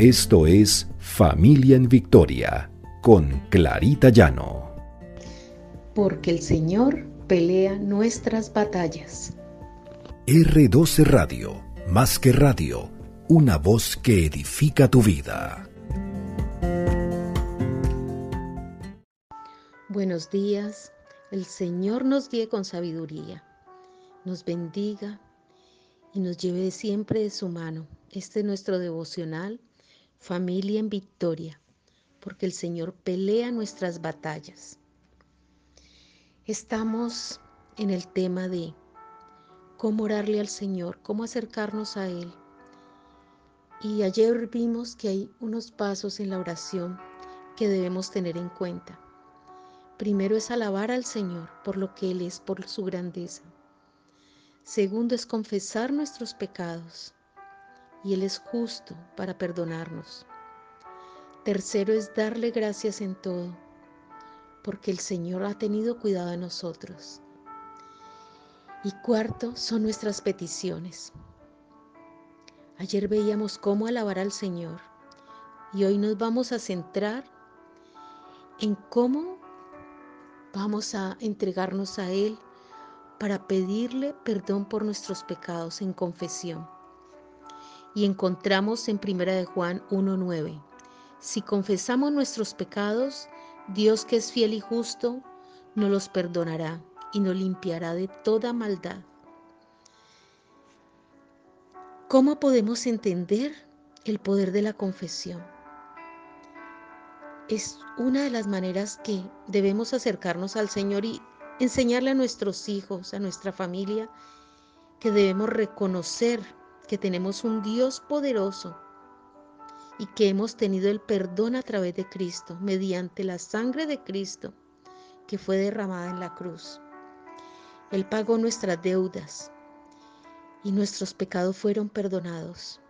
Esto es Familia en Victoria con Clarita Llano. Porque el Señor pelea nuestras batallas. R12 Radio, más que radio, una voz que edifica tu vida. Buenos días, el Señor nos guíe con sabiduría, nos bendiga y nos lleve siempre de su mano. Este es nuestro devocional familia en victoria, porque el Señor pelea nuestras batallas. Estamos en el tema de cómo orarle al Señor, cómo acercarnos a Él. Y ayer vimos que hay unos pasos en la oración que debemos tener en cuenta. Primero es alabar al Señor por lo que Él es, por su grandeza. Segundo es confesar nuestros pecados y Él es justo para perdonarnos. Tercero es darle gracias en todo, porque el Señor ha tenido cuidado de nosotros. Y cuarto son nuestras peticiones. Ayer veíamos cómo alabar al Señor y hoy nos vamos a centrar en cómo vamos a entregarnos a Él para pedirle perdón por nuestros pecados en confesión y encontramos en Primera de Juan 1:9. Si confesamos nuestros pecados, Dios que es fiel y justo, nos los perdonará y nos limpiará de toda maldad. ¿Cómo podemos entender el poder de la confesión? Es una de las maneras que debemos acercarnos al Señor y enseñarle a nuestros hijos, a nuestra familia, que debemos reconocer que tenemos un Dios poderoso y que hemos tenido el perdón a través de Cristo, mediante la sangre de Cristo que fue derramada en la cruz. Él pagó nuestras deudas y nuestros pecados fueron perdonados.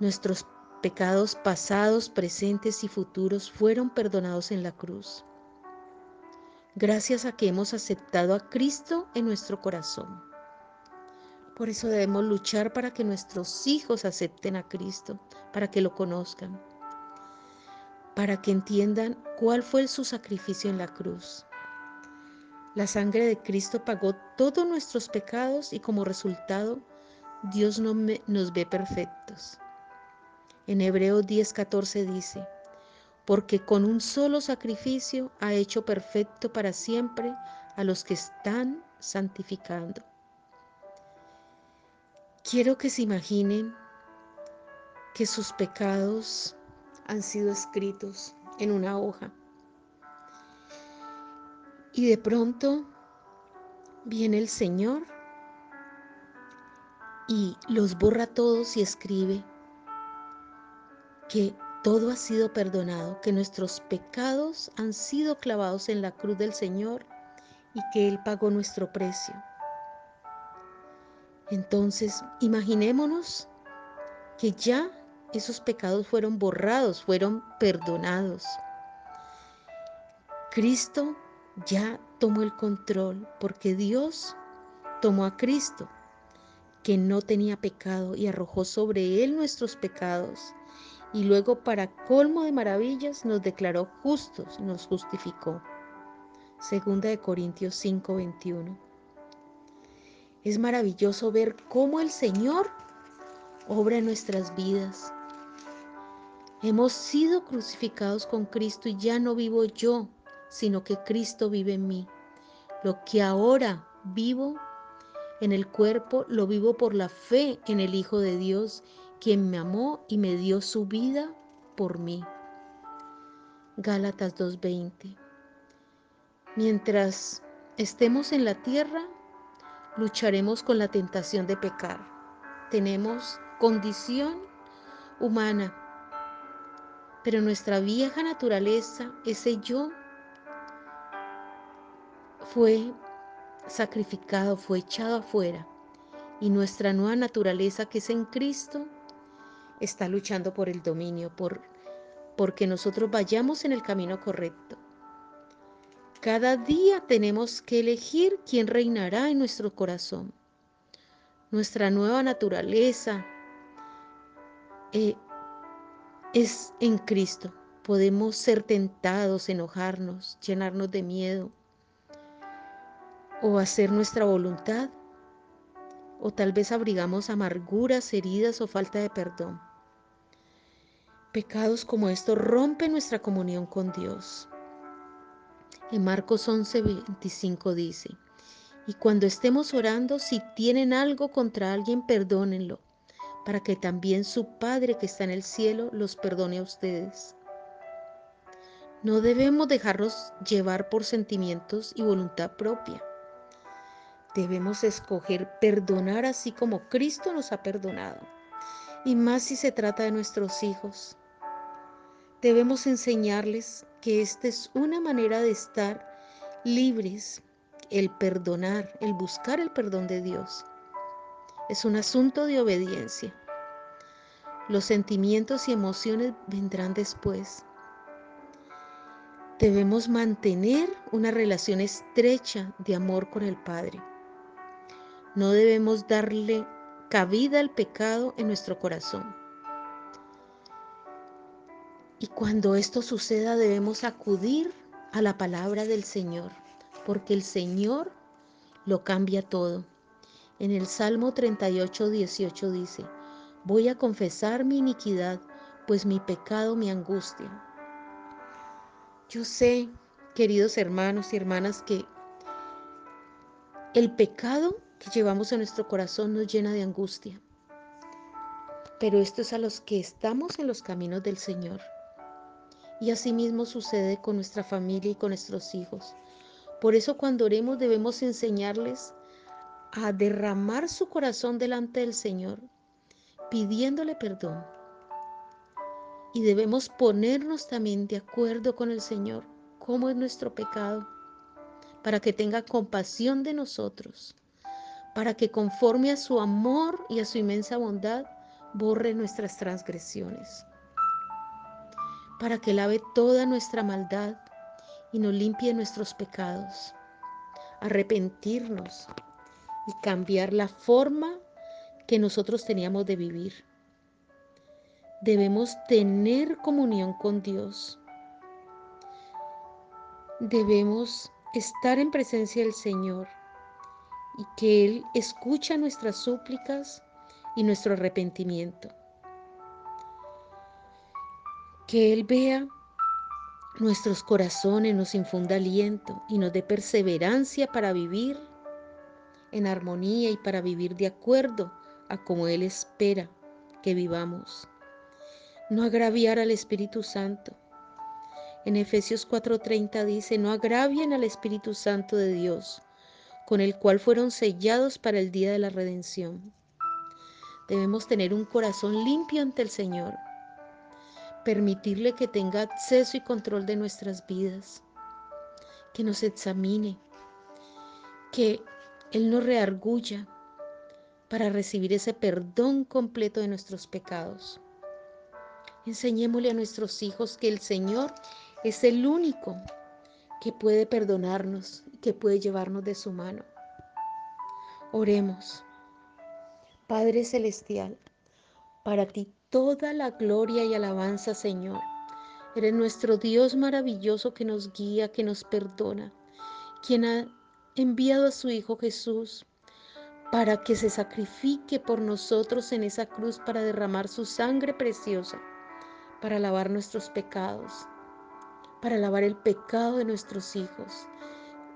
Nuestros pecados pasados, presentes y futuros fueron perdonados en la cruz. Gracias a que hemos aceptado a Cristo en nuestro corazón. Por eso debemos luchar para que nuestros hijos acepten a Cristo, para que lo conozcan, para que entiendan cuál fue su sacrificio en la cruz. La sangre de Cristo pagó todos nuestros pecados y como resultado Dios nos ve perfectos. En Hebreos 10:14 dice, porque con un solo sacrificio ha hecho perfecto para siempre a los que están santificando. Quiero que se imaginen que sus pecados han sido escritos en una hoja. Y de pronto viene el Señor y los borra todos y escribe que todo ha sido perdonado, que nuestros pecados han sido clavados en la cruz del Señor y que Él pagó nuestro precio. Entonces, imaginémonos que ya esos pecados fueron borrados, fueron perdonados. Cristo ya tomó el control porque Dios tomó a Cristo, que no tenía pecado, y arrojó sobre él nuestros pecados. Y luego, para colmo de maravillas, nos declaró justos, nos justificó. Segunda de Corintios 5:21. Es maravilloso ver cómo el Señor obra en nuestras vidas. Hemos sido crucificados con Cristo y ya no vivo yo, sino que Cristo vive en mí. Lo que ahora vivo en el cuerpo, lo vivo por la fe en el Hijo de Dios, quien me amó y me dio su vida por mí. Gálatas 2:20. Mientras estemos en la tierra, lucharemos con la tentación de pecar. Tenemos condición humana, pero nuestra vieja naturaleza, ese yo, fue sacrificado, fue echado afuera. Y nuestra nueva naturaleza que es en Cristo está luchando por el dominio, por porque nosotros vayamos en el camino correcto. Cada día tenemos que elegir quién reinará en nuestro corazón. Nuestra nueva naturaleza eh, es en Cristo. Podemos ser tentados, enojarnos, llenarnos de miedo o hacer nuestra voluntad. O tal vez abrigamos amarguras, heridas o falta de perdón. Pecados como estos rompen nuestra comunión con Dios. En Marcos 11:25 dice, y cuando estemos orando, si tienen algo contra alguien, perdónenlo, para que también su Padre que está en el cielo los perdone a ustedes. No debemos dejarnos llevar por sentimientos y voluntad propia. Debemos escoger perdonar así como Cristo nos ha perdonado, y más si se trata de nuestros hijos. Debemos enseñarles que esta es una manera de estar libres, el perdonar, el buscar el perdón de Dios. Es un asunto de obediencia. Los sentimientos y emociones vendrán después. Debemos mantener una relación estrecha de amor con el Padre. No debemos darle cabida al pecado en nuestro corazón. Y cuando esto suceda debemos acudir a la palabra del Señor, porque el Señor lo cambia todo. En el Salmo 38, 18 dice, voy a confesar mi iniquidad, pues mi pecado me angustia. Yo sé, queridos hermanos y hermanas, que el pecado que llevamos en nuestro corazón nos llena de angustia. Pero esto es a los que estamos en los caminos del Señor. Y asimismo sucede con nuestra familia y con nuestros hijos. Por eso cuando oremos debemos enseñarles a derramar su corazón delante del Señor, pidiéndole perdón y debemos ponernos también de acuerdo con el Señor, cómo es nuestro pecado, para que tenga compasión de nosotros, para que conforme a su amor y a su inmensa bondad, borre nuestras transgresiones, para que lave toda nuestra maldad y nos limpie nuestros pecados, arrepentirnos y cambiar la forma que nosotros teníamos de vivir debemos tener comunión con Dios. Debemos estar en presencia del Señor y que Él escucha nuestras súplicas y nuestro arrepentimiento. Que Él vea nuestros corazones, nos infunda aliento y nos dé perseverancia para vivir en armonía y para vivir de acuerdo a como Él espera que vivamos no agraviar al Espíritu Santo. En Efesios 4:30 dice, no agravien al Espíritu Santo de Dios, con el cual fueron sellados para el día de la redención. Debemos tener un corazón limpio ante el Señor, permitirle que tenga acceso y control de nuestras vidas, que nos examine, que Él nos reargulla para recibir ese perdón completo de nuestros pecados. Enseñémosle a nuestros hijos que el Señor es el único que puede perdonarnos, que puede llevarnos de su mano. Oremos. Padre Celestial, para ti toda la gloria y alabanza, Señor. Eres nuestro Dios maravilloso que nos guía, que nos perdona, quien ha enviado a su Hijo Jesús para que se sacrifique por nosotros en esa cruz para derramar su sangre preciosa para lavar nuestros pecados, para lavar el pecado de nuestros hijos.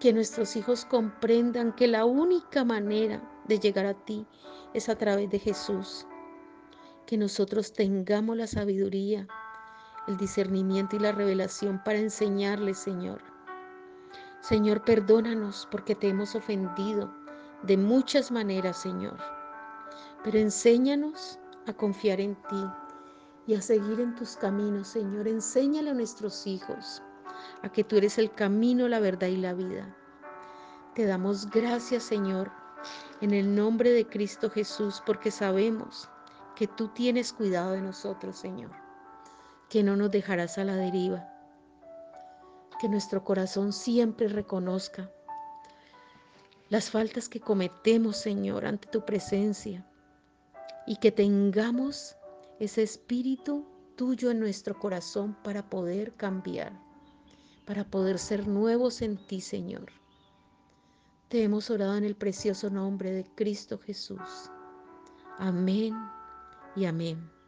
Que nuestros hijos comprendan que la única manera de llegar a ti es a través de Jesús. Que nosotros tengamos la sabiduría, el discernimiento y la revelación para enseñarles, Señor. Señor, perdónanos porque te hemos ofendido de muchas maneras, Señor. Pero enséñanos a confiar en ti, y a seguir en tus caminos, Señor. Enséñale a nuestros hijos a que tú eres el camino, la verdad y la vida. Te damos gracias, Señor, en el nombre de Cristo Jesús, porque sabemos que tú tienes cuidado de nosotros, Señor, que no nos dejarás a la deriva, que nuestro corazón siempre reconozca las faltas que cometemos, Señor, ante tu presencia y que tengamos ese espíritu tuyo en nuestro corazón para poder cambiar, para poder ser nuevos en ti, Señor. Te hemos orado en el precioso nombre de Cristo Jesús. Amén y amén.